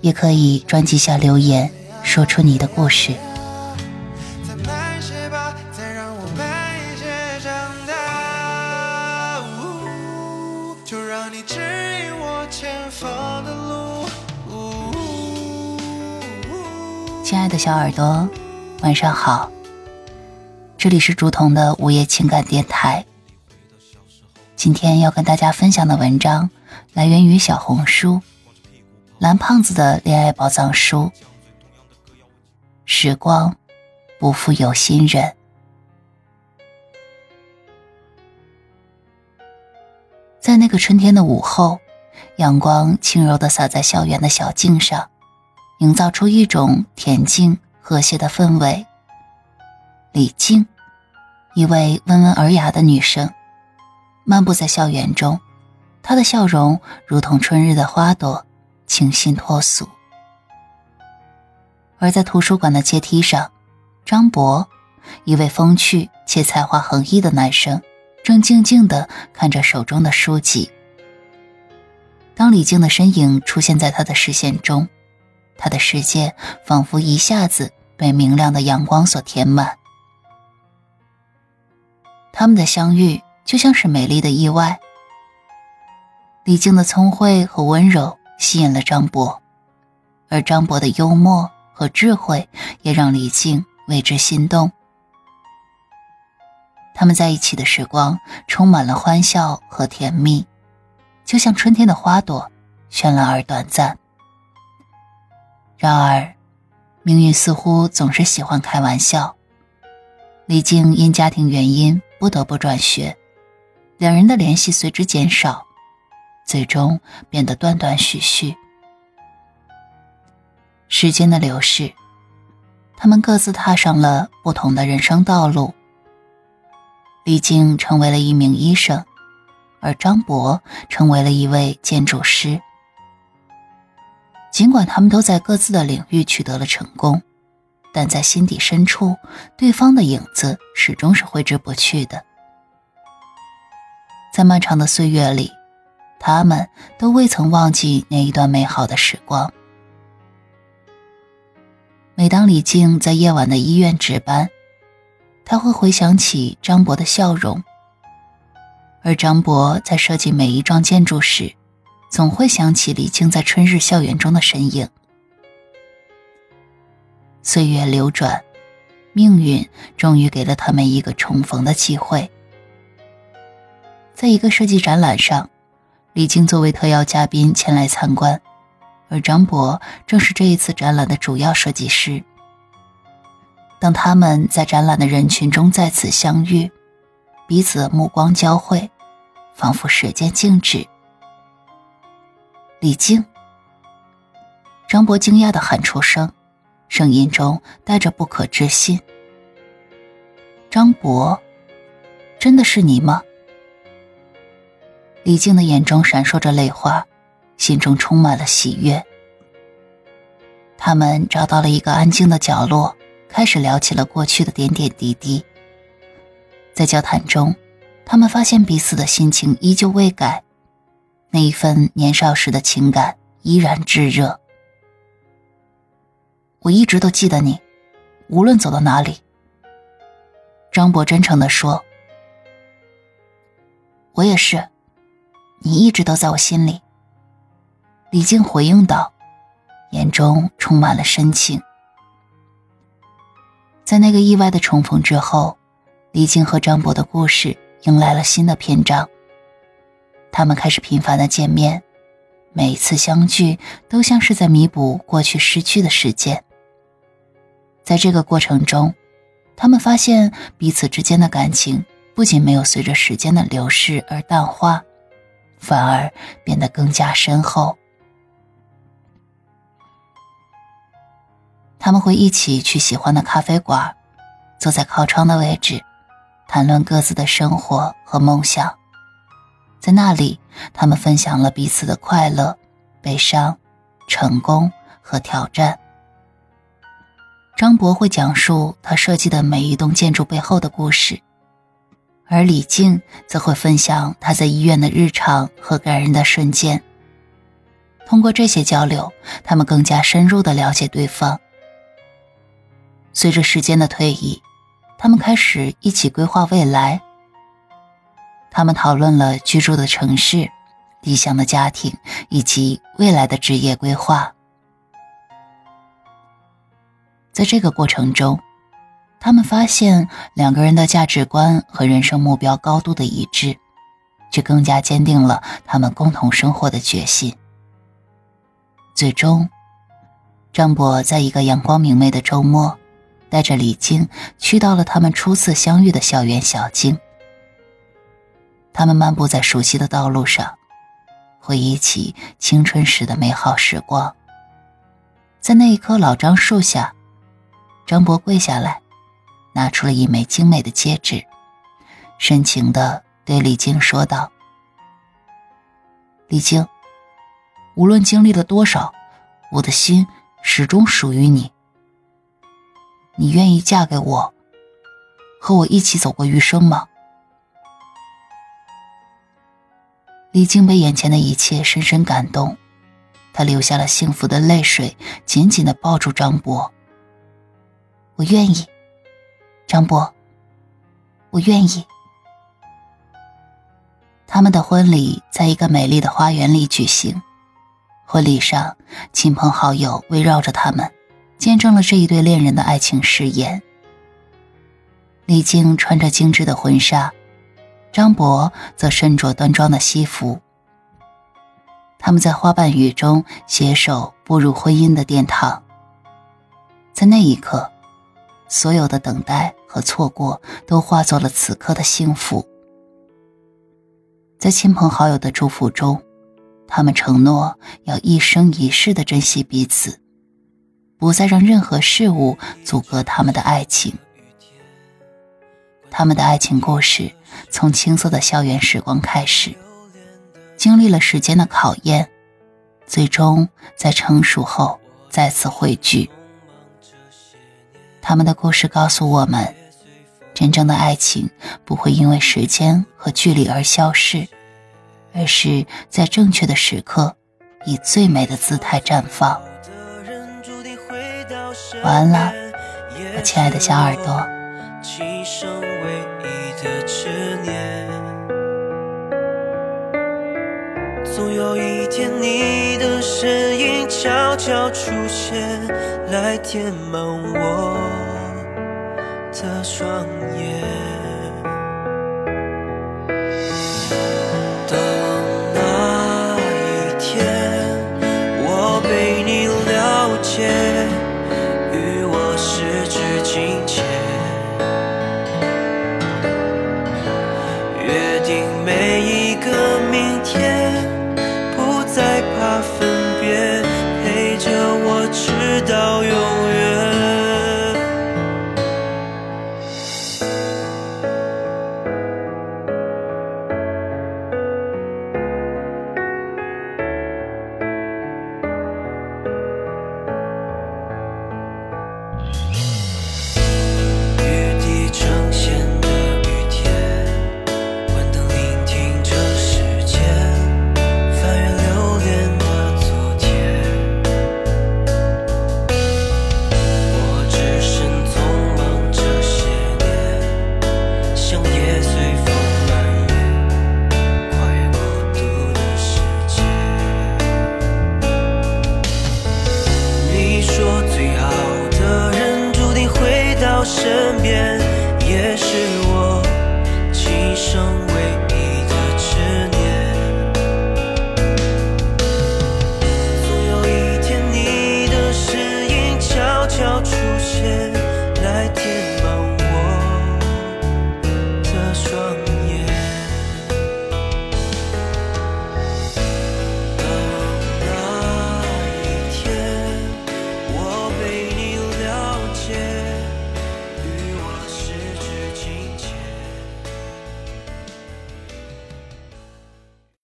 也可以专辑下留言，说出你的故事。亲爱的小耳朵，晚上好。这里是竹筒的午夜情感电台。今天要跟大家分享的文章来源于小红书蓝胖子的恋爱宝藏书。时光不负有心人。在那个春天的午后，阳光轻柔的洒在校园的小径上，营造出一种恬静和谐的氛围。李静，一位温文尔雅的女生，漫步在校园中，她的笑容如同春日的花朵，清新脱俗。而在图书馆的阶梯上，张博，一位风趣且才华横溢的男生，正静静的看着手中的书籍。当李静的身影出现在他的视线中，他的世界仿佛一下子被明亮的阳光所填满。他们的相遇就像是美丽的意外。李静的聪慧和温柔吸引了张博，而张博的幽默和智慧也让李静为之心动。他们在一起的时光充满了欢笑和甜蜜，就像春天的花朵，绚烂而短暂。然而，命运似乎总是喜欢开玩笑。李静因家庭原因。不得不转学，两人的联系随之减少，最终变得断断续续。时间的流逝，他们各自踏上了不同的人生道路。李静成为了一名医生，而张博成为了一位建筑师。尽管他们都在各自的领域取得了成功。但在心底深处，对方的影子始终是挥之不去的。在漫长的岁月里，他们都未曾忘记那一段美好的时光。每当李静在夜晚的医院值班，他会回想起张博的笑容；而张博在设计每一幢建筑时，总会想起李静在春日校园中的身影。岁月流转，命运终于给了他们一个重逢的机会。在一个设计展览上，李静作为特邀嘉宾前来参观，而张博正是这一次展览的主要设计师。当他们在展览的人群中再次相遇，彼此目光交汇，仿佛时间静止。李静，张博惊讶的喊出声。声音中带着不可置信。张博，真的是你吗？李静的眼中闪烁着泪花，心中充满了喜悦。他们找到了一个安静的角落，开始聊起了过去的点点滴滴。在交谈中，他们发现彼此的心情依旧未改，那一份年少时的情感依然炙热。我一直都记得你，无论走到哪里。张博真诚的说：“我也是，你一直都在我心里。”李静回应道，眼中充满了深情。在那个意外的重逢之后，李静和张博的故事迎来了新的篇章。他们开始频繁的见面，每一次相聚都像是在弥补过去失去的时间。在这个过程中，他们发现彼此之间的感情不仅没有随着时间的流逝而淡化，反而变得更加深厚。他们会一起去喜欢的咖啡馆，坐在靠窗的位置，谈论各自的生活和梦想。在那里，他们分享了彼此的快乐、悲伤、成功和挑战。张博会讲述他设计的每一栋建筑背后的故事，而李静则会分享她在医院的日常和感人的瞬间。通过这些交流，他们更加深入的了解对方。随着时间的推移，他们开始一起规划未来。他们讨论了居住的城市、理想的家庭以及未来的职业规划。在这个过程中，他们发现两个人的价值观和人生目标高度的一致，却更加坚定了他们共同生活的决心。最终，张博在一个阳光明媚的周末，带着李晶去到了他们初次相遇的校园小径。他们漫步在熟悉的道路上，回忆起青春时的美好时光。在那一棵老樟树下，张博跪下来，拿出了一枚精美的戒指，深情的对李晶说道：“李晶，无论经历了多少，我的心始终属于你。你愿意嫁给我，和我一起走过余生吗？”李静被眼前的一切深深感动，她流下了幸福的泪水，紧紧的抱住张博。我愿意，张博，我愿意。他们的婚礼在一个美丽的花园里举行，婚礼上，亲朋好友围绕着他们，见证了这一对恋人的爱情誓言。李静穿着精致的婚纱。张博则身着端庄的西服，他们在花瓣雨中携手步入婚姻的殿堂。在那一刻，所有的等待和错过都化作了此刻的幸福。在亲朋好友的祝福中，他们承诺要一生一世的珍惜彼此，不再让任何事物阻隔他们的爱情。他们的爱情故事从青涩的校园时光开始，经历了时间的考验，最终在成熟后再次汇聚。他们的故事告诉我们，真正的爱情不会因为时间和距离而消逝，而是在正确的时刻，以最美的姿态绽放。晚安了，我亲爱的小耳朵。今生唯一的执念，总有一天你的身影悄悄出现，来填满我的双眼。身边。